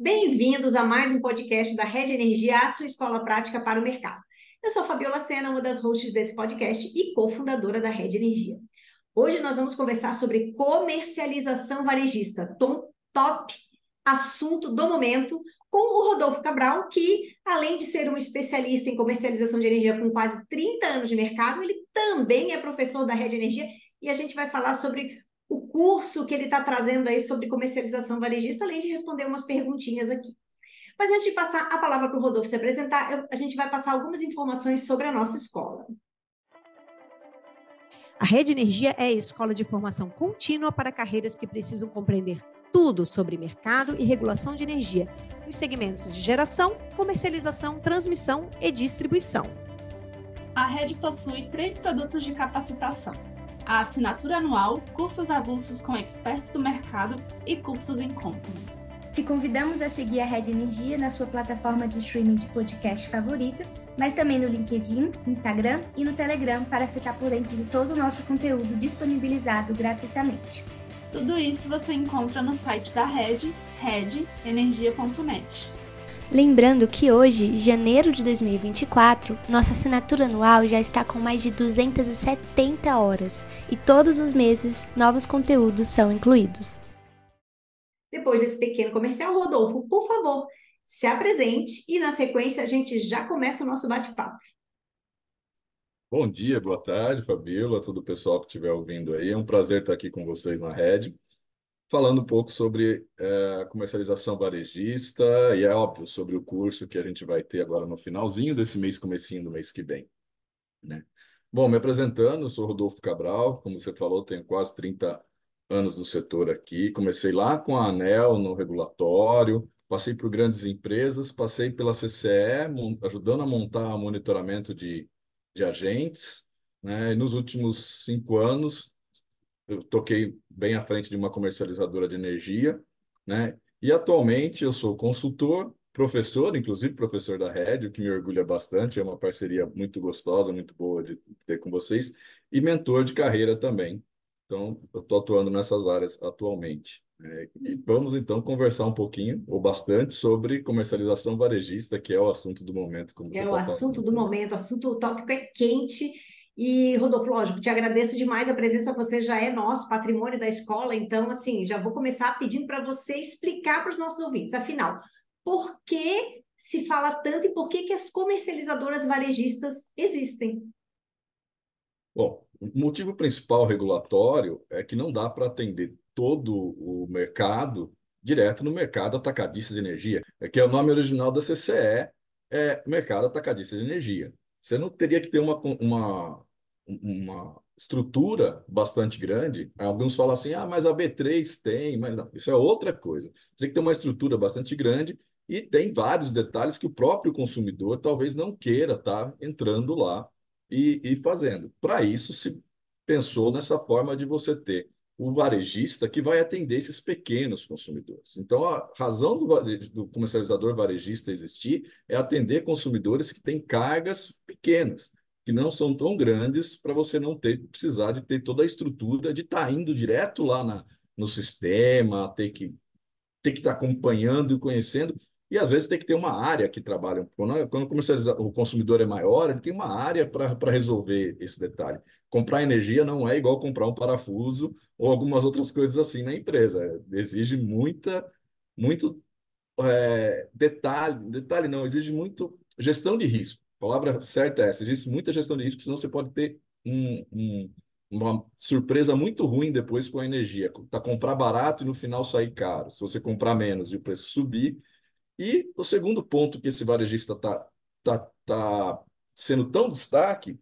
Bem-vindos a mais um podcast da Rede Energia, a sua escola prática para o mercado. Eu sou Fabiola Sena, uma das hosts desse podcast e cofundadora da Rede Energia. Hoje nós vamos conversar sobre comercialização varejista, tom top assunto do momento, com o Rodolfo Cabral, que, além de ser um especialista em comercialização de energia com quase 30 anos de mercado, ele também é professor da Rede Energia e a gente vai falar sobre curso que ele está trazendo aí sobre comercialização varejista, além de responder umas perguntinhas aqui. Mas antes de passar a palavra para o Rodolfo se apresentar, eu, a gente vai passar algumas informações sobre a nossa escola. A Rede Energia é a escola de formação contínua para carreiras que precisam compreender tudo sobre mercado e regulação de energia, nos segmentos de geração, comercialização, transmissão e distribuição. A rede possui três produtos de capacitação: a assinatura anual, cursos avulsos com experts do mercado e cursos em company. Te convidamos a seguir a Rede Energia na sua plataforma de streaming de podcast favorita, mas também no LinkedIn, Instagram e no Telegram para ficar por dentro de todo o nosso conteúdo disponibilizado gratuitamente. Tudo isso você encontra no site da Rede, redenergia.net. Lembrando que hoje, janeiro de 2024, nossa assinatura anual já está com mais de 270 horas e todos os meses novos conteúdos são incluídos. Depois desse pequeno comercial, Rodolfo, por favor, se apresente e na sequência a gente já começa o nosso bate-papo. Bom dia, boa tarde, Fabíola, todo o pessoal que estiver ouvindo aí. É um prazer estar aqui com vocês na rede falando um pouco sobre é, comercialização varejista e é óbvio sobre o curso que a gente vai ter agora no finalzinho desse mês, comecinho do mês que vem, né? Bom, me apresentando, eu sou Rodolfo Cabral, como você falou, tenho quase 30 anos no setor aqui. Comecei lá com a ANEL no regulatório, passei por grandes empresas, passei pela CCE, ajudando a montar monitoramento de, de agentes, né? E nos últimos cinco anos eu toquei bem à frente de uma comercializadora de energia, né? E atualmente eu sou consultor, professor, inclusive professor da Red, o que me orgulha bastante, é uma parceria muito gostosa, muito boa de ter com vocês, e mentor de carreira também. Então, eu estou atuando nessas áreas atualmente. É, e vamos então conversar um pouquinho, ou bastante, sobre comercialização varejista, que é o assunto do momento. Como é o tá assunto falando. do momento, o assunto o tópico é quente e, Rodolfo, lógico, te agradeço demais a presença, você já é nosso patrimônio da escola, então, assim, já vou começar pedindo para você explicar para os nossos ouvintes, afinal, por que se fala tanto e por que, que as comercializadoras varejistas existem? Bom, o motivo principal regulatório é que não dá para atender todo o mercado direto no mercado atacadista de energia, é que é o nome original da CCE, é Mercado Atacadista de Energia. Você não teria que ter uma, uma uma estrutura bastante grande. Alguns falam assim, ah, mas a B3 tem, mas não, isso é outra coisa. Você tem que ter uma estrutura bastante grande e tem vários detalhes que o próprio consumidor talvez não queira estar tá entrando lá e, e fazendo. Para isso, se pensou nessa forma de você ter o varejista que vai atender esses pequenos consumidores. Então, a razão do, do comercializador varejista existir é atender consumidores que têm cargas pequenas que não são tão grandes para você não ter precisar de ter toda a estrutura de estar tá indo direto lá na, no sistema, ter que ter que estar tá acompanhando e conhecendo e às vezes tem que ter uma área que trabalha. Quando, o consumidor é maior, ele tem uma área para resolver esse detalhe. Comprar energia não é igual comprar um parafuso ou algumas outras coisas assim na empresa. Exige muita, muito é, detalhe, detalhe não, exige muito gestão de risco. A palavra certa é essa. Existe muita gestão de risco, senão você pode ter um, um, uma surpresa muito ruim depois com a energia. Tá comprar barato e no final sair caro. Se você comprar menos e o preço subir. E o segundo ponto que esse varejista está tá, tá sendo tão destaque,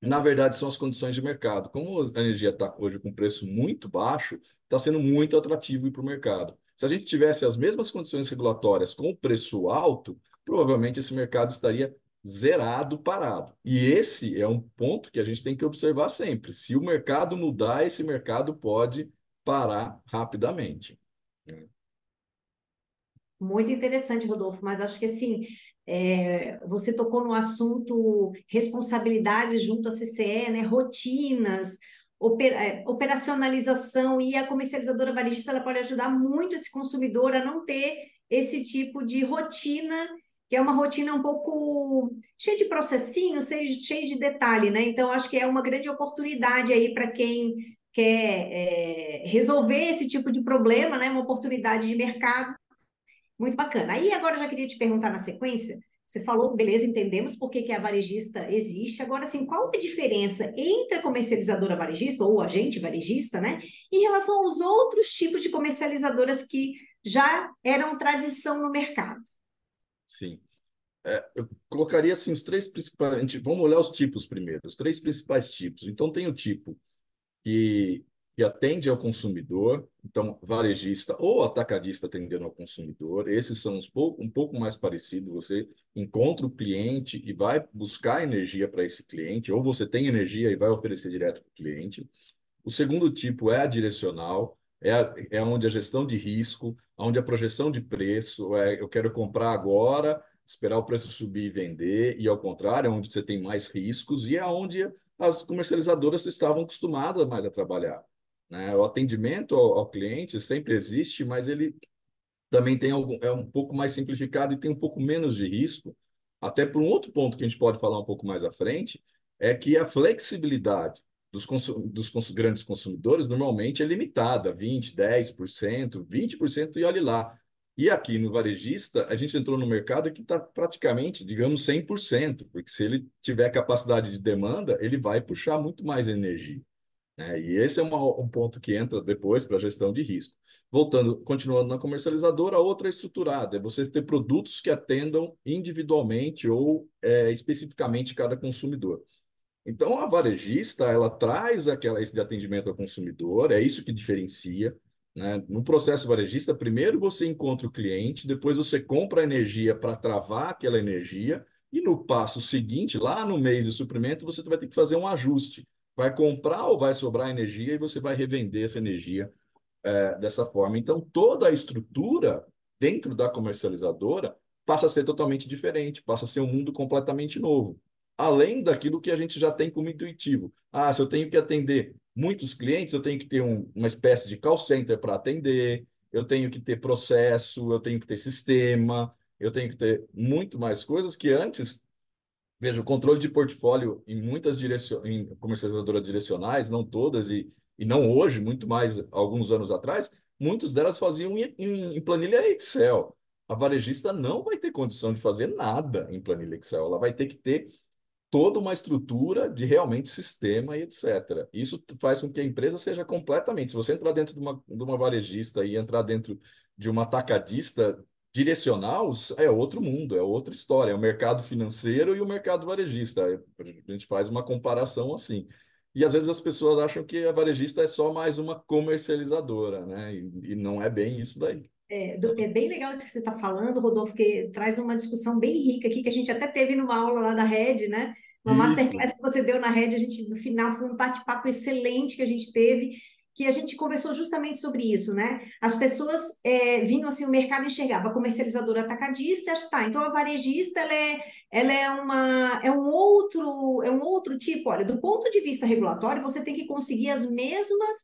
na verdade, são as condições de mercado. Como a energia está hoje com preço muito baixo, está sendo muito atrativo para o mercado. Se a gente tivesse as mesmas condições regulatórias com preço alto, provavelmente esse mercado estaria zerado, parado. E esse é um ponto que a gente tem que observar sempre. Se o mercado mudar, esse mercado pode parar rapidamente. Muito interessante, Rodolfo, mas acho que assim, é, você tocou no assunto responsabilidades junto à CCE, né, rotinas, é, operacionalização e a comercializadora varejista ela pode ajudar muito esse consumidor a não ter esse tipo de rotina, que é uma rotina um pouco cheia de processinho, cheia de detalhe, né? Então, acho que é uma grande oportunidade aí para quem quer é, resolver esse tipo de problema, né? Uma oportunidade de mercado muito bacana. Aí agora eu já queria te perguntar na sequência. Você falou, beleza, entendemos por que, que a varejista existe. Agora, assim, qual a diferença entre a comercializadora varejista ou agente varejista, né, em relação aos outros tipos de comercializadoras que já eram tradição no mercado? Sim. É, eu colocaria assim os três principais. Vamos olhar os tipos primeiro, os três principais tipos. Então, tem o tipo que, que atende ao consumidor, então, varejista ou atacadista atendendo ao consumidor. Esses são uns pouco, um pouco mais parecidos. Você encontra o cliente e vai buscar energia para esse cliente, ou você tem energia e vai oferecer direto para o cliente. O segundo tipo é a direcional, é, é onde a gestão de risco, onde a projeção de preço, é eu quero comprar agora, esperar o preço subir e vender, e ao contrário, é onde você tem mais riscos e é onde as comercializadoras estavam acostumadas mais a trabalhar. Né? O atendimento ao, ao, cliente sempre existe, mas ele também tem algum, é um pouco mais simplificado e tem um pouco menos de risco. Até por um outro ponto que a gente pode falar um pouco mais à frente, é que a flexibilidade dos, dos grandes consumidores normalmente é limitada, 20%, 10%, 20% e olhe lá. E aqui no varejista, a gente entrou no mercado que está praticamente, digamos, 100%, porque se ele tiver capacidade de demanda, ele vai puxar muito mais energia. Né? E esse é uma, um ponto que entra depois para a gestão de risco. Voltando, continuando na comercializadora, a outra é estruturada, é você ter produtos que atendam individualmente ou é, especificamente cada consumidor. Então, a varejista, ela traz aquela, esse de atendimento ao consumidor, é isso que diferencia. Né? No processo varejista, primeiro você encontra o cliente, depois você compra a energia para travar aquela energia, e no passo seguinte, lá no mês de suprimento, você vai ter que fazer um ajuste. Vai comprar ou vai sobrar energia e você vai revender essa energia é, dessa forma. Então, toda a estrutura dentro da comercializadora passa a ser totalmente diferente, passa a ser um mundo completamente novo. Além daquilo que a gente já tem como intuitivo. Ah, se eu tenho que atender muitos clientes, eu tenho que ter um, uma espécie de call center para atender, eu tenho que ter processo, eu tenho que ter sistema, eu tenho que ter muito mais coisas que antes. Veja, o controle de portfólio em muitas direcion... em comercializadoras direcionais, não todas, e, e não hoje, muito mais alguns anos atrás, muitas delas faziam em, em, em planilha Excel. A varejista não vai ter condição de fazer nada em planilha Excel, ela vai ter que ter toda uma estrutura de realmente sistema e etc. Isso faz com que a empresa seja completamente. Se você entrar dentro de uma, de uma varejista e entrar dentro de uma atacadista direcional, é outro mundo, é outra história. É o mercado financeiro e o mercado varejista. A gente faz uma comparação assim. E às vezes as pessoas acham que a varejista é só mais uma comercializadora, né? E, e não é bem isso daí. É, é, bem legal isso que você está falando, Rodolfo, que traz uma discussão bem rica aqui, que a gente até teve numa aula lá da Rede, né? Uma isso. masterclass que você deu na Rede, a gente, no final, foi um bate-papo excelente que a gente teve, que a gente conversou justamente sobre isso, né? As pessoas é, vinham assim, o mercado enxergava a comercializadora atacadista, está. Então a varejista ela é, ela é uma é um outro é um outro tipo. Olha, do ponto de vista regulatório, você tem que conseguir as mesmas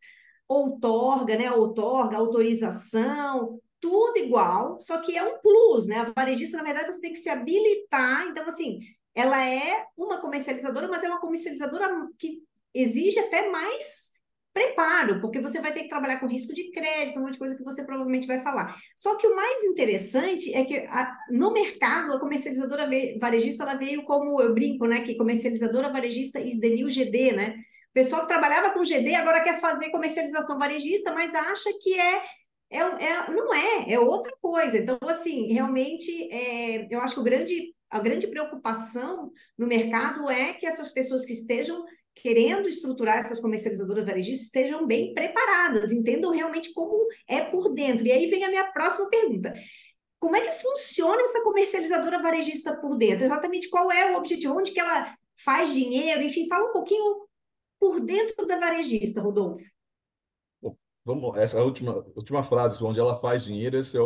outorga, né? Outorga, autorização, tudo igual, só que é um plus, né? A varejista, na verdade, você tem que se habilitar. Então, assim, ela é uma comercializadora, mas é uma comercializadora que exige até mais preparo, porque você vai ter que trabalhar com risco de crédito, um monte de coisa que você provavelmente vai falar. Só que o mais interessante é que a, no mercado, a comercializadora varejista ela veio como, eu brinco, né? Que comercializadora varejista is the new GD, né? O pessoal que trabalhava com GD agora quer fazer comercialização varejista, mas acha que é é, é, não é, é outra coisa. Então, assim, realmente, é, eu acho que grande, a grande preocupação no mercado é que essas pessoas que estejam querendo estruturar essas comercializadoras varejistas estejam bem preparadas, entendam realmente como é por dentro. E aí vem a minha próxima pergunta. Como é que funciona essa comercializadora varejista por dentro? Exatamente qual é o objetivo? Onde que ela faz dinheiro? Enfim, fala um pouquinho por dentro da varejista, Rodolfo vamos, essa última, última frase, onde ela faz dinheiro, esse é,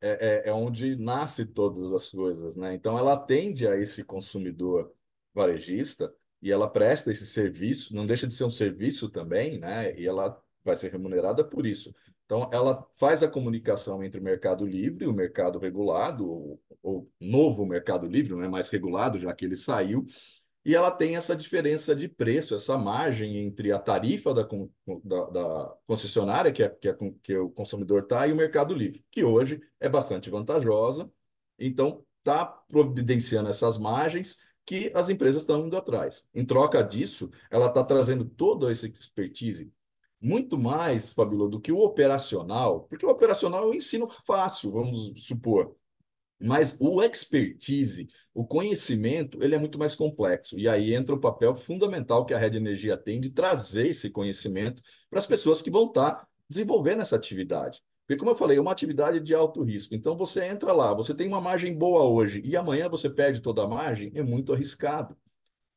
é, é, é onde nasce todas as coisas, né? Então, ela atende a esse consumidor varejista e ela presta esse serviço, não deixa de ser um serviço também, né? E ela vai ser remunerada por isso. Então, ela faz a comunicação entre o mercado livre e o mercado regulado, ou, ou novo mercado livre, não é mais regulado, já que ele saiu, e ela tem essa diferença de preço, essa margem entre a tarifa da, da, da concessionária, que, é, que, é, que o consumidor está, e o mercado livre, que hoje é bastante vantajosa. Então, está providenciando essas margens que as empresas estão indo atrás. Em troca disso, ela está trazendo toda essa expertise, muito mais, Fabíola, do que o operacional, porque o operacional é um ensino fácil, vamos supor. Mas o expertise, o conhecimento, ele é muito mais complexo. E aí entra o papel fundamental que a Rede Energia tem de trazer esse conhecimento para as pessoas que vão estar desenvolvendo essa atividade. Porque, como eu falei, é uma atividade de alto risco. Então, você entra lá, você tem uma margem boa hoje e amanhã você perde toda a margem, é muito arriscado.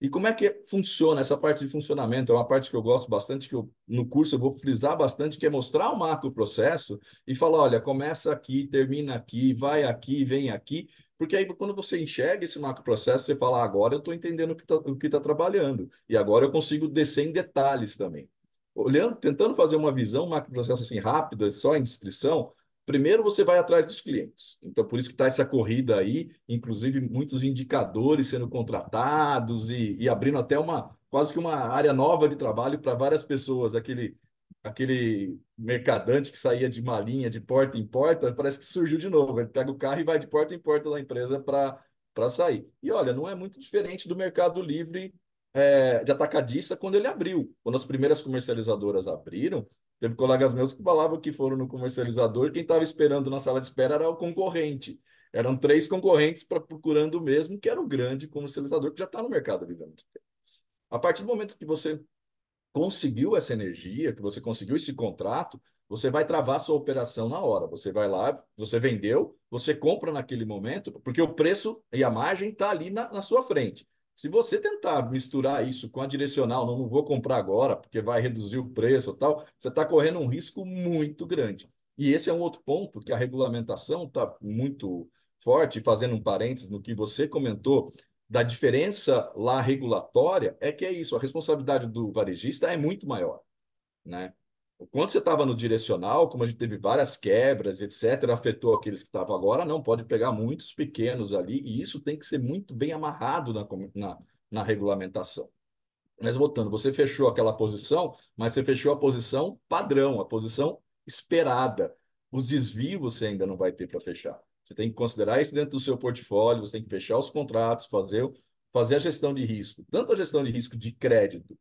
E como é que funciona essa parte de funcionamento? É uma parte que eu gosto bastante, que eu, no curso eu vou frisar bastante, que é mostrar o macro processo e falar, olha, começa aqui, termina aqui, vai aqui, vem aqui, porque aí quando você enxerga esse macro processo, você fala, agora eu estou entendendo o que está tá trabalhando, e agora eu consigo descer em detalhes também. Olhando, tentando fazer uma visão, um macro processo assim rápido, só em descrição, Primeiro, você vai atrás dos clientes. Então, por isso que está essa corrida aí, inclusive muitos indicadores sendo contratados e, e, abrindo até uma quase que uma área nova de trabalho para várias pessoas. Aquele, aquele mercadante que saía de malinha de porta em porta, parece que surgiu de novo. Ele pega o carro e vai de porta em porta da empresa para sair. E olha, não é muito diferente do mercado livre é, de atacadista quando ele abriu. Quando as primeiras comercializadoras abriram, Teve colegas meus que falavam que foram no comercializador, quem estava esperando na sala de espera era o concorrente. Eram três concorrentes para procurando o mesmo, que era o grande comercializador que já está no mercado livre. A partir do momento que você conseguiu essa energia, que você conseguiu esse contrato, você vai travar sua operação na hora. Você vai lá, você vendeu, você compra naquele momento, porque o preço e a margem está ali na, na sua frente. Se você tentar misturar isso com a direcional, não, não vou comprar agora porque vai reduzir o preço e tal, você está correndo um risco muito grande. E esse é um outro ponto que a regulamentação está muito forte, fazendo um parênteses no que você comentou, da diferença lá regulatória, é que é isso, a responsabilidade do varejista é muito maior. Né? Quando você estava no direcional, como a gente teve várias quebras, etc., afetou aqueles que estavam agora, não, pode pegar muitos pequenos ali, e isso tem que ser muito bem amarrado na, na, na regulamentação. Mas voltando, você fechou aquela posição, mas você fechou a posição padrão, a posição esperada. Os desvios você ainda não vai ter para fechar. Você tem que considerar isso dentro do seu portfólio, você tem que fechar os contratos, fazer, fazer a gestão de risco, tanto a gestão de risco de crédito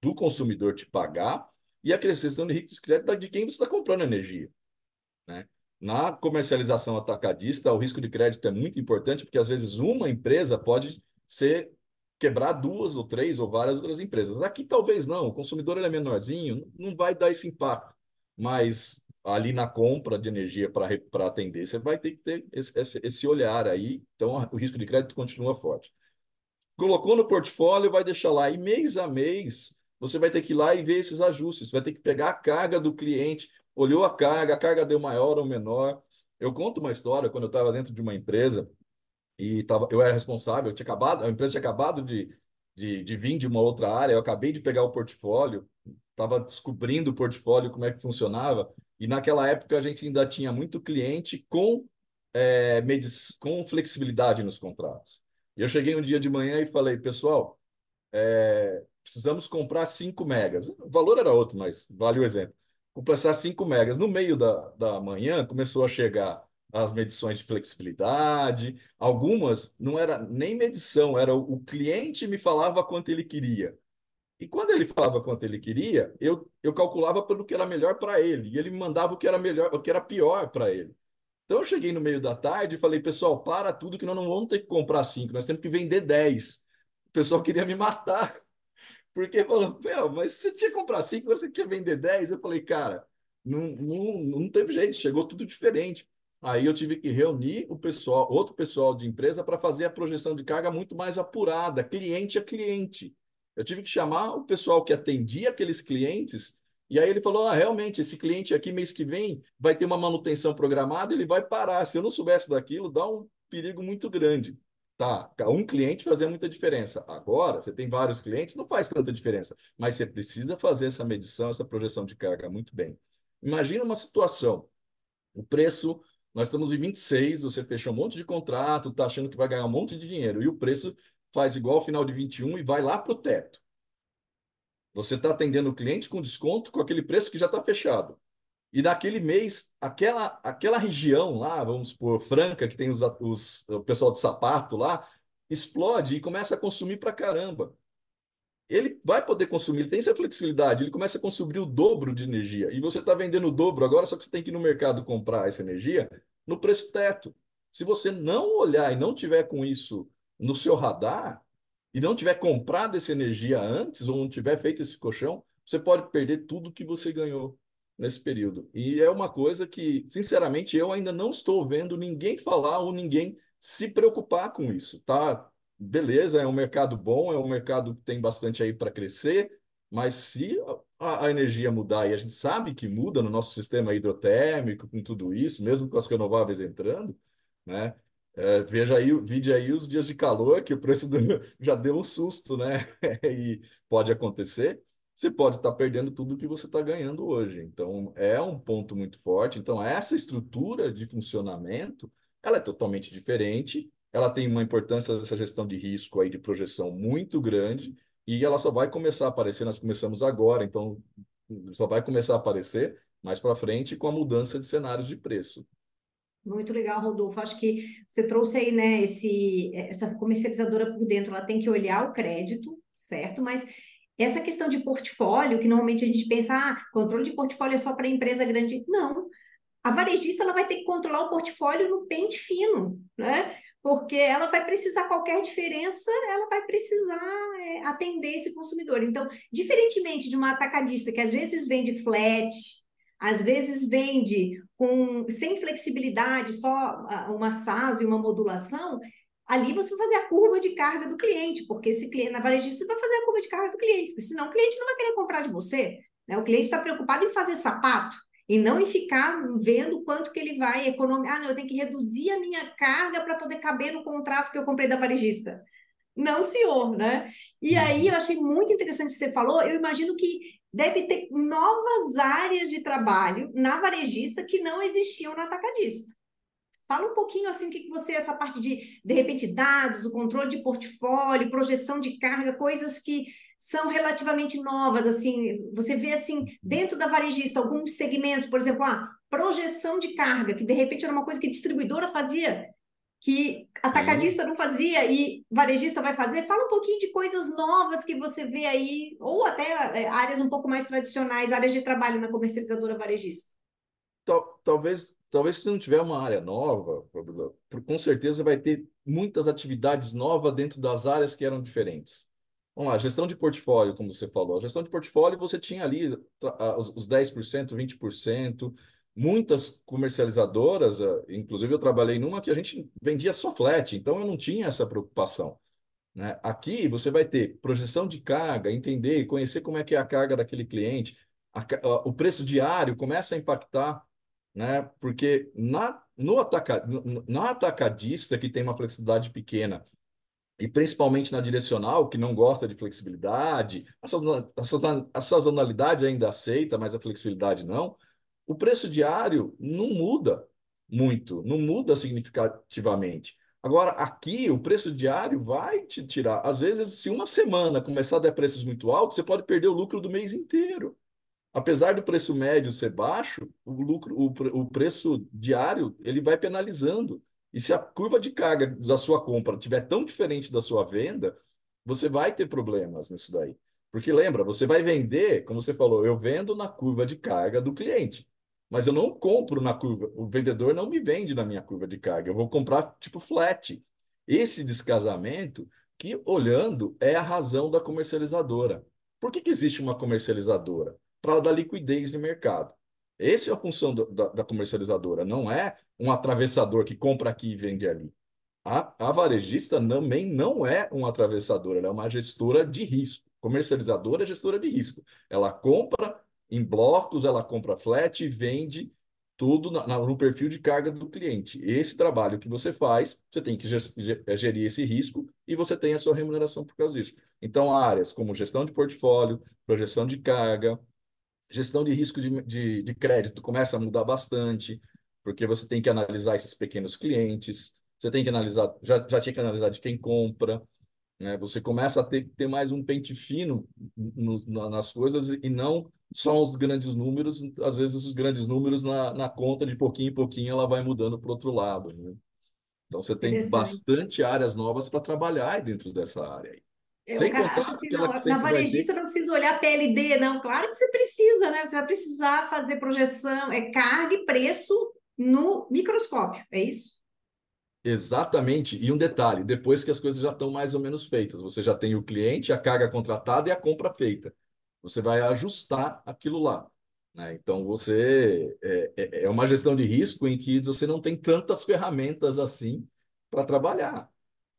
do consumidor te pagar, e a questão de risco de crédito de quem você está comprando energia. Né? Na comercialização atacadista, o risco de crédito é muito importante, porque às vezes uma empresa pode ser quebrar duas ou três ou várias outras empresas. Aqui talvez não, o consumidor ele é menorzinho, não vai dar esse impacto, mas ali na compra de energia para atender, você vai ter que ter esse, esse, esse olhar aí, então o risco de crédito continua forte. Colocou no portfólio, vai deixar lá, e mês a mês, você vai ter que ir lá e ver esses ajustes, vai ter que pegar a carga do cliente, olhou a carga, a carga deu maior ou menor. Eu conto uma história quando eu estava dentro de uma empresa e tava, eu era responsável, eu tinha acabado, a empresa tinha acabado de, de, de vir de uma outra área, eu acabei de pegar o portfólio, estava descobrindo o portfólio, como é que funcionava, e naquela época a gente ainda tinha muito cliente com, é, com flexibilidade nos contratos. E eu cheguei um dia de manhã e falei, pessoal, é, precisamos comprar 5 megas. O valor era outro, mas vale o exemplo. Comprar 5 megas. No meio da, da manhã, começou a chegar as medições de flexibilidade. Algumas não era nem medição, era o, o cliente me falava quanto ele queria. E quando ele falava quanto ele queria, eu, eu calculava pelo que era melhor para ele. E ele me mandava o que era melhor, o que era pior para ele. Então eu cheguei no meio da tarde e falei, pessoal, para tudo que nós não vamos ter que comprar cinco, nós temos que vender 10. O pessoal queria me matar. Porque falou, mas você tinha que comprar cinco, você quer vender dez? Eu falei, cara, não, não, não teve jeito, chegou tudo diferente. Aí eu tive que reunir o pessoal, outro pessoal de empresa para fazer a projeção de carga muito mais apurada, cliente a cliente. Eu tive que chamar o pessoal que atendia aqueles clientes, e aí ele falou: ah, realmente, esse cliente aqui, mês que vem, vai ter uma manutenção programada, ele vai parar. Se eu não soubesse daquilo, dá um perigo muito grande. Tá, um cliente fazia muita diferença. Agora, você tem vários clientes, não faz tanta diferença, mas você precisa fazer essa medição, essa projeção de carga muito bem. Imagina uma situação, o preço, nós estamos em 26, você fechou um monte de contrato, está achando que vai ganhar um monte de dinheiro, e o preço faz igual ao final de 21 e vai lá para o teto. Você está atendendo o cliente com desconto com aquele preço que já está fechado. E naquele mês, aquela, aquela região lá, vamos por Franca, que tem os, os, o pessoal de sapato lá, explode e começa a consumir para caramba. Ele vai poder consumir, ele tem essa flexibilidade, ele começa a consumir o dobro de energia. E você está vendendo o dobro agora, só que você tem que ir no mercado comprar essa energia no preço teto. Se você não olhar e não tiver com isso no seu radar, e não tiver comprado essa energia antes, ou não tiver feito esse colchão, você pode perder tudo que você ganhou nesse período. E é uma coisa que, sinceramente, eu ainda não estou vendo ninguém falar ou ninguém se preocupar com isso, tá? Beleza, é um mercado bom, é um mercado que tem bastante aí para crescer, mas se a, a, energia mudar, e a gente sabe que muda no nosso sistema hidrotérmico, com tudo isso, mesmo com as renováveis entrando, né? É, veja aí, vide aí os dias de calor, que o preço do, já deu um susto, né? e pode acontecer você pode estar perdendo tudo que você está ganhando hoje. Então, é um ponto muito forte. Então, essa estrutura de funcionamento, ela é totalmente diferente, ela tem uma importância dessa gestão de risco aí, de projeção muito grande, e ela só vai começar a aparecer, nós começamos agora, então só vai começar a aparecer mais para frente com a mudança de cenários de preço. Muito legal, Rodolfo. Acho que você trouxe aí, né, esse, essa comercializadora por dentro, ela tem que olhar o crédito, certo? Mas essa questão de portfólio, que normalmente a gente pensa, ah, controle de portfólio é só para empresa grande. Não. A varejista ela vai ter que controlar o portfólio no pente fino, né? Porque ela vai precisar, qualquer diferença, ela vai precisar é, atender esse consumidor. Então, diferentemente de uma atacadista que às vezes vende flat, às vezes vende com sem flexibilidade, só uma SAS e uma modulação, ali você vai fazer a curva de carga do cliente, porque esse cliente, na varejista, você vai fazer a curva de carga do cliente, porque senão o cliente não vai querer comprar de você. Né? O cliente está preocupado em fazer sapato e não em ficar vendo quanto que ele vai economizar. Ah, não, eu tenho que reduzir a minha carga para poder caber no contrato que eu comprei da varejista. Não, senhor, né? E aí eu achei muito interessante o que você falou. Eu imagino que deve ter novas áreas de trabalho na varejista que não existiam no atacadista. Fala um pouquinho assim o que, que você, essa parte de, de repente, dados, o controle de portfólio, projeção de carga, coisas que são relativamente novas, assim, você vê assim, dentro da varejista, alguns segmentos, por exemplo, a ah, projeção de carga, que de repente era uma coisa que distribuidora fazia, que atacadista não fazia e varejista vai fazer. Fala um pouquinho de coisas novas que você vê aí, ou até é, áreas um pouco mais tradicionais, áreas de trabalho na comercializadora varejista. Talvez talvez se não tiver uma área nova, com certeza vai ter muitas atividades novas dentro das áreas que eram diferentes. Vamos lá, gestão de portfólio, como você falou. A gestão de portfólio, você tinha ali os 10%, 20%, muitas comercializadoras, inclusive eu trabalhei numa que a gente vendia só flat, então eu não tinha essa preocupação. Né? Aqui você vai ter projeção de carga, entender conhecer como é que é a carga daquele cliente, a, o preço diário começa a impactar né? Porque na, no ataca, atacadista, que tem uma flexibilidade pequena, e principalmente na direcional, que não gosta de flexibilidade, a sazonalidade ainda aceita, mas a flexibilidade não, o preço diário não muda muito, não muda significativamente. Agora, aqui, o preço diário vai te tirar. Às vezes, se uma semana começar a dar preços muito altos, você pode perder o lucro do mês inteiro apesar do preço médio ser baixo, o lucro, o, o preço diário ele vai penalizando. E se a curva de carga da sua compra tiver tão diferente da sua venda, você vai ter problemas nisso daí. Porque lembra, você vai vender, como você falou, eu vendo na curva de carga do cliente, mas eu não compro na curva, o vendedor não me vende na minha curva de carga, eu vou comprar tipo flat. Esse descasamento, que olhando, é a razão da comercializadora. Por que, que existe uma comercializadora? Para dar liquidez de mercado. Essa é a função do, da, da, comercializadora, não é um atravessador que compra aqui e vende ali. A, a varejista também não é um atravessador, ela é uma gestora de risco. Comercializadora é gestora de risco. Ela compra em blocos, ela compra flat e vende tudo na, na, no perfil de carga do cliente. Esse trabalho que você faz, você tem que é, gerir esse risco e você tem a sua remuneração por causa disso. Então, áreas como gestão de portfólio, projeção de carga, gestão de risco de, de, de crédito começa a mudar bastante, porque você tem que analisar esses pequenos clientes, você tem que analisar, já, já tinha que analisar de quem compra, né? Você começa a ter, ter mais um pente fino no, nas coisas e não só os grandes números, às vezes os grandes números na, na conta de pouquinho em pouquinho ela vai mudando para o outro lado. Né? Então você tem bastante áreas novas para trabalhar dentro dessa área aí. Eu, Sem cara, contar assim, não, na varejista ter... não precisa olhar PLD, não. Claro que você precisa, né? Você vai precisar fazer projeção, é carga e preço no microscópio, é isso? Exatamente. E um detalhe: depois que as coisas já estão mais ou menos feitas, você já tem o cliente, a carga contratada e a compra feita. Você vai ajustar aquilo lá. Né? Então, você é, é, é uma gestão de risco em que você não tem tantas ferramentas assim para trabalhar.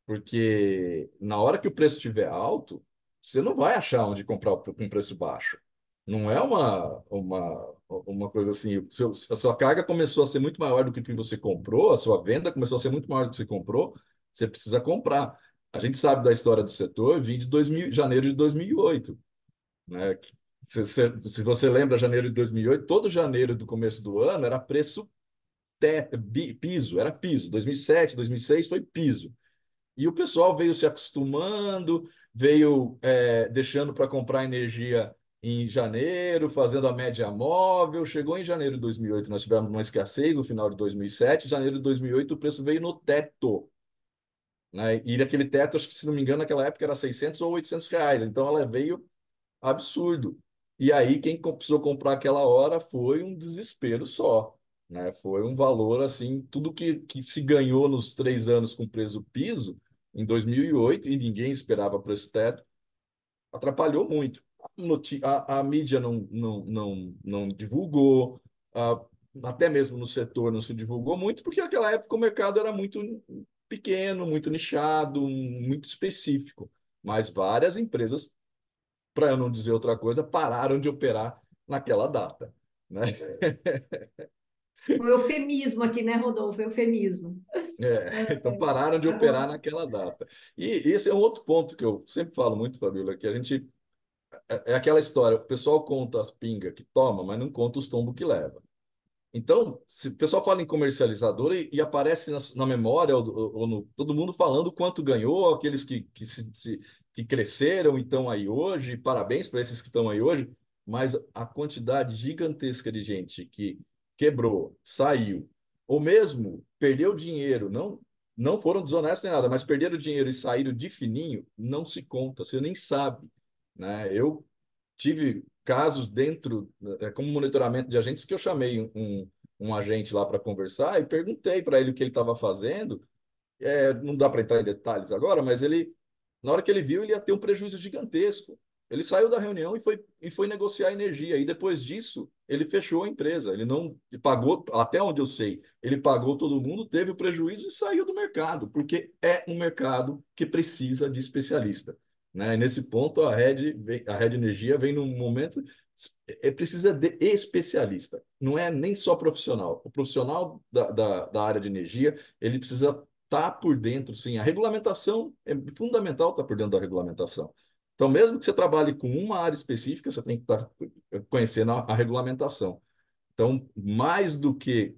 Porque na hora que o preço estiver alto, você não vai achar onde comprar com preço baixo. Não é uma, uma, uma coisa assim. Seu, a sua carga começou a ser muito maior do que o que você comprou, a sua venda começou a ser muito maior do que você comprou, você precisa comprar. A gente sabe da história do setor, vim de 2000, janeiro de 2008. Né? Se, se, se, você lembra, janeiro de 2008, todo janeiro do começo do ano era preço te, piso, era piso. 2007, 2006 foi piso. E o pessoal veio se acostumando, veio é, deixando para comprar energia em janeiro, fazendo a média móvel. Chegou em janeiro de 2008, nós tivemos uma escassez no final de 2007. Em janeiro de 2008, o preço veio no teto. Né? E aquele teto, acho que se não me engano, naquela época era 600 ou 800 reais. Então ela veio absurdo. E aí, quem precisou comprar aquela hora foi um desespero só. Né? Foi um valor assim, tudo que, que se ganhou nos três anos com preço piso, em 2008 e ninguém esperava para esse teto, atrapalhou muito. A, a, a, mídia não, não, não, não divulgou, a, até mesmo no setor não se divulgou muito, porque naquela época o mercado era muito pequeno, muito nichado, muito específico. Mas várias empresas, para eu não dizer outra coisa, pararam de operar naquela data. Né? Um eufemismo aqui, né, Rodolfo? Eufemismo. É, então pararam de operar naquela data. E esse é um outro ponto que eu sempre falo muito, Fabíola, que a gente. É, é aquela história, o pessoal conta as pingas que toma, mas não conta os tombos que leva. Então, se o pessoal fala em comercializador e, e aparece na, na memória, ou, ou, no, todo mundo falando quanto ganhou, aqueles que, que, se, se, que cresceram e estão aí hoje, parabéns para esses que estão aí hoje, mas a quantidade gigantesca de gente que quebrou, saiu, ou mesmo perdeu dinheiro, não não foram desonestos nem nada, mas perderam dinheiro e saíram de fininho, não se conta, você nem sabe. Né? Eu tive casos dentro, é, como monitoramento de agentes, que eu chamei um, um agente lá para conversar e perguntei para ele o que ele estava fazendo. É, não dá para entrar em detalhes agora, mas ele, na hora que ele viu, ele ia ter um prejuízo gigantesco. Ele saiu da reunião e foi, e foi negociar energia. E depois disso, ele fechou a empresa. Ele não ele pagou, até onde eu sei, ele pagou todo mundo, teve o prejuízo e saiu do mercado, porque é um mercado que precisa de especialista. Né? nesse ponto, a Red, a Red Energia vem num momento. É, precisa de especialista, não é nem só profissional. O profissional da, da, da área de energia ele precisa estar tá por dentro, sim. A regulamentação é fundamental estar tá por dentro da regulamentação. Então, mesmo que você trabalhe com uma área específica, você tem que estar conhecendo a, a regulamentação. Então, mais do que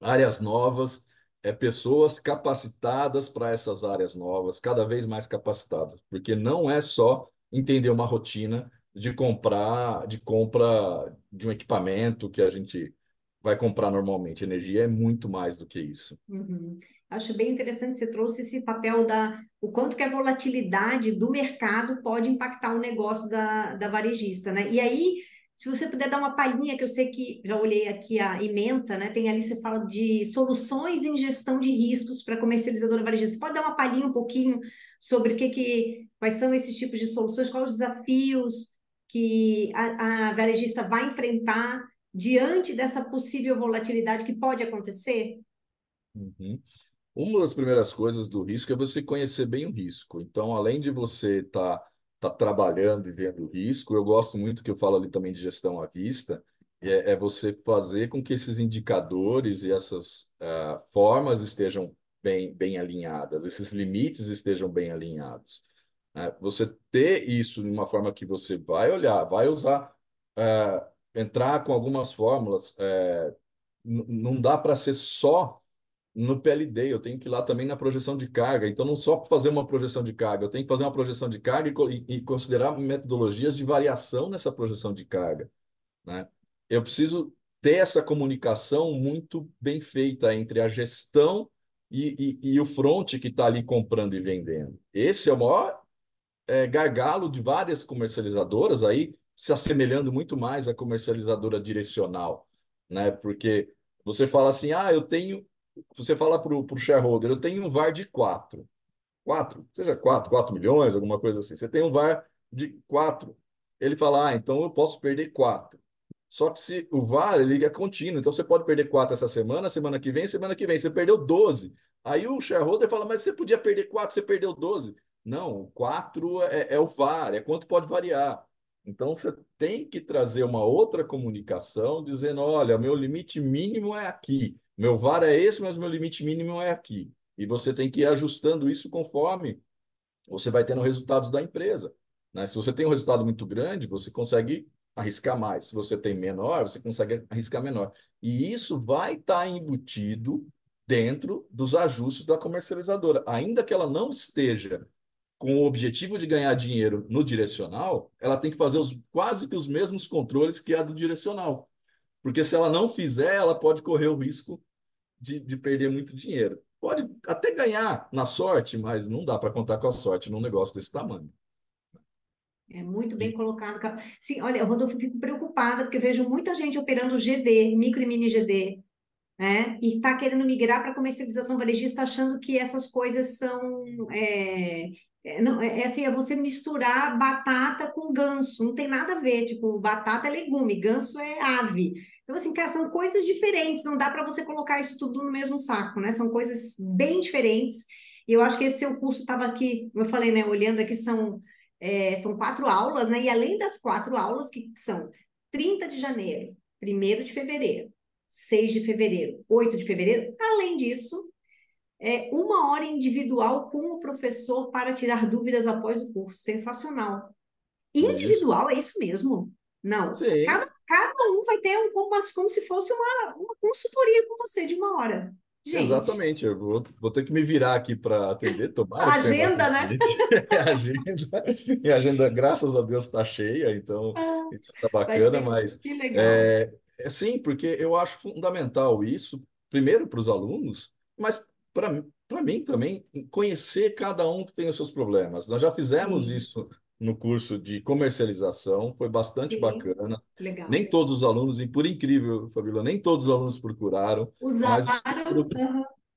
áreas novas, é pessoas capacitadas para essas áreas novas, cada vez mais capacitadas, porque não é só entender uma rotina de comprar, de compra de um equipamento que a gente vai comprar normalmente. Energia é muito mais do que isso. Uhum. Acho bem interessante você trouxe esse papel da o quanto que a volatilidade do mercado pode impactar o negócio da, da varejista, né? E aí, se você puder dar uma palhinha, que eu sei que já olhei aqui a ementa, né? Tem ali, você fala de soluções em gestão de riscos para comercializadora varejista. Você pode dar uma palhinha um pouquinho sobre o que, que quais são esses tipos de soluções, quais os desafios que a, a varejista vai enfrentar diante dessa possível volatilidade que pode acontecer? Uhum. Uma das primeiras coisas do risco é você conhecer bem o risco. Então, além de você estar tá, tá trabalhando e vendo o risco, eu gosto muito que eu falo ali também de gestão à vista, é, é você fazer com que esses indicadores e essas uh, formas estejam bem, bem alinhadas, esses limites estejam bem alinhados. Uh, você ter isso de uma forma que você vai olhar, vai usar uh, entrar com algumas fórmulas. É, não dá para ser só no PLD, eu tenho que ir lá também na projeção de carga. Então, não só fazer uma projeção de carga, eu tenho que fazer uma projeção de carga e, e considerar metodologias de variação nessa projeção de carga. Né? Eu preciso ter essa comunicação muito bem feita entre a gestão e, e, e o front que está ali comprando e vendendo. Esse é o maior é, gargalo de várias comercializadoras aí, se assemelhando muito mais à comercializadora direcional, né? Porque você fala assim, ah, eu tenho você fala para o shareholder, eu tenho um VAR de 4. 4, seja 4, 4 milhões, alguma coisa assim. Você tem um VAR de 4. Ele fala, ah, então eu posso perder 4. Só que se o VAR ele é contínuo, então você pode perder 4 essa semana, semana que vem, semana que vem. Você perdeu 12. Aí o shareholder fala, mas você podia perder 4, você perdeu 12. Não, 4 é, é o VAR, é quanto pode variar. Então você tem que trazer uma outra comunicação dizendo: olha, meu limite mínimo é aqui. Meu VAR é esse, mas meu limite mínimo é aqui. E você tem que ir ajustando isso conforme você vai tendo resultados da empresa. Né? Se você tem um resultado muito grande, você consegue arriscar mais. Se você tem menor, você consegue arriscar menor. E isso vai estar tá embutido dentro dos ajustes da comercializadora. Ainda que ela não esteja com o objetivo de ganhar dinheiro no direcional, ela tem que fazer os, quase que os mesmos controles que a do direcional. Porque se ela não fizer, ela pode correr o risco de, de perder muito dinheiro. Pode até ganhar na sorte, mas não dá para contar com a sorte num negócio desse tamanho. É muito bem colocado. Sim, olha, Rodolfo, eu fico preocupada porque vejo muita gente operando GD, micro e mini GD, né? E está querendo migrar para comercialização varejista, achando que essas coisas são. É, é, não, é, é, assim, é você misturar batata com ganso, não tem nada a ver. Tipo, batata é legume, ganso é ave. Então, assim, cara, são coisas diferentes, não dá para você colocar isso tudo no mesmo saco, né? São coisas bem diferentes. E eu acho que esse seu curso estava aqui, como eu falei, né? Olhando aqui, são, é, são quatro aulas, né? E além das quatro aulas, que são 30 de janeiro, 1 de fevereiro, 6 de fevereiro, 8 de fevereiro, além disso, é uma hora individual com o professor para tirar dúvidas após o curso. Sensacional. Individual, é isso mesmo? Não. Cada, cada um vai ter um, como, como se fosse uma, uma consultoria com você de uma hora. Gente. Exatamente, eu vou, vou ter que me virar aqui para atender, tomara. agenda, né? agenda, minha agenda, graças a Deus, está cheia, então ah, isso está bacana, mas. Que legal. É, é, sim, porque eu acho fundamental isso, primeiro para os alunos, mas para mim também, conhecer cada um que tem os seus problemas. Nós já fizemos isso no curso de comercialização, foi bastante Sim, bacana. Legal. Nem todos os alunos, e por incrível, Fabíola, nem todos os alunos procuraram. Usaram. Mas,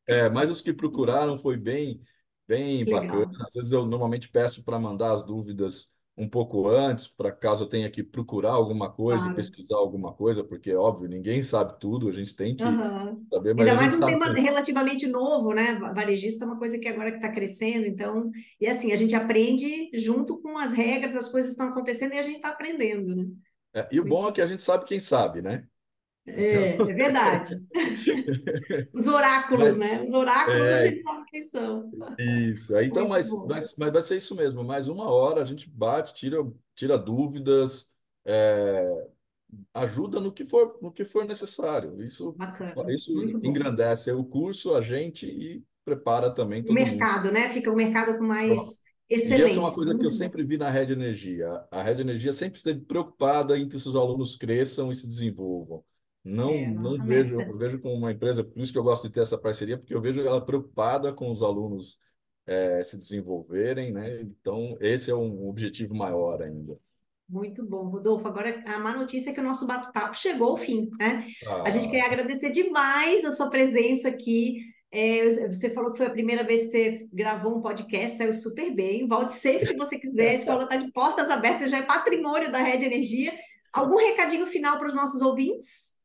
é, mas os que procuraram foi bem, bem bacana. Às vezes eu normalmente peço para mandar as dúvidas um pouco antes, para caso eu tenha que procurar alguma coisa claro. pesquisar alguma coisa, porque, óbvio, ninguém sabe tudo, a gente tem que uhum. saber. Mas Ainda mais um tema relativamente novo, né? Varejista é uma coisa que agora que está crescendo, então, e assim, a gente aprende junto com as regras, as coisas estão acontecendo e a gente está aprendendo, né? É, e o bom é que a gente sabe quem sabe, né? É, é verdade. Os oráculos, mas, né? Os oráculos é, a gente sabe quem são. Isso. Aí, então, mas, mas, mas vai ser isso mesmo. Mais uma hora a gente bate, tira, tira dúvidas, é, ajuda no que for, no que for necessário. Isso, Bacana. isso engrandece o curso, a gente e prepara também todo o mercado, mundo. né? Fica o mercado com mais excelência. E essa é uma coisa que eu sempre vi na Rede Energia. A Rede Energia sempre esteve preocupada em que seus alunos cresçam e se desenvolvam. Não, é, não vejo, vejo como uma empresa, por isso que eu gosto de ter essa parceria, porque eu vejo ela preocupada com os alunos é, se desenvolverem, né? Então, esse é um objetivo maior ainda. Muito bom, Rodolfo. Agora, a má notícia é que o nosso bate-papo chegou ao fim, né? Ah. A gente quer agradecer demais a sua presença aqui. É, você falou que foi a primeira vez que você gravou um podcast, saiu super bem. Volte sempre que você quiser, a escola está de portas abertas, você já é patrimônio da Rede Energia. Algum recadinho final para os nossos ouvintes?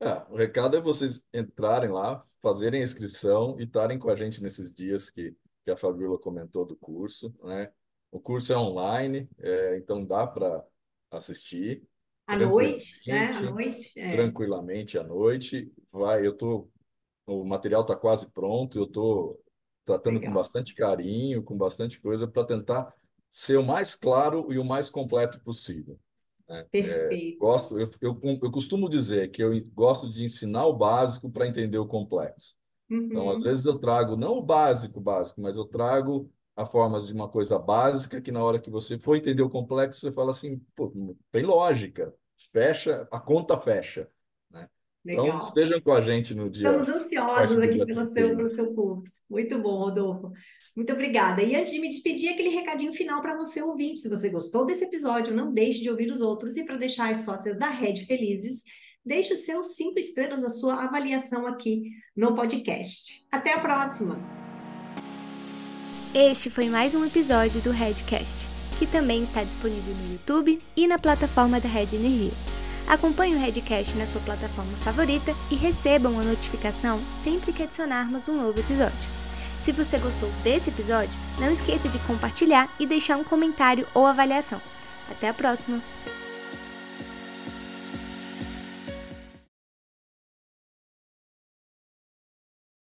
É, o recado é vocês entrarem lá, fazerem a inscrição e estarem com a gente nesses dias que, que a Fabiola comentou do curso, né? O curso é online, é, então dá para assistir. À noite, né? À noite. É. Tranquilamente à noite. Vai, eu tô. O material está quase pronto, eu estou tratando Legal. com bastante carinho, com bastante coisa, para tentar ser o mais claro e o mais completo possível. Né? Perfeito. É, gosto, eu, eu, eu costumo dizer que eu gosto de ensinar o básico para entender o complexo. Então, Uhum. às vezes eu trago não o básico, básico, mas eu trago a forma de uma coisa básica que na hora que você for entender o complexo, você fala assim, pô, tem lógica, fecha, a conta fecha, né? Então, estejam com a gente no dia. Estamos ansiosos aqui pelo seu, 31. pelo seu curso. Muito bom, Rodolfo. Muito obrigada. E antes de me despedir, aquele recadinho final para você ouvinte. Se você gostou desse episódio, não deixe de ouvir os outros. E para deixar as sócias da Rede felizes, deixe os seus cinco estrelas da sua avaliação aqui no podcast. Até a próxima! Este foi mais um episódio do Redcast, que também está disponível no YouTube e na plataforma da Red Energia. Acompanhe o Redcast na sua plataforma favorita e receba uma notificação sempre que adicionarmos um novo episódio. Se você gostou desse episódio, não esqueça de compartilhar e deixar um comentário ou avaliação. Até a próxima!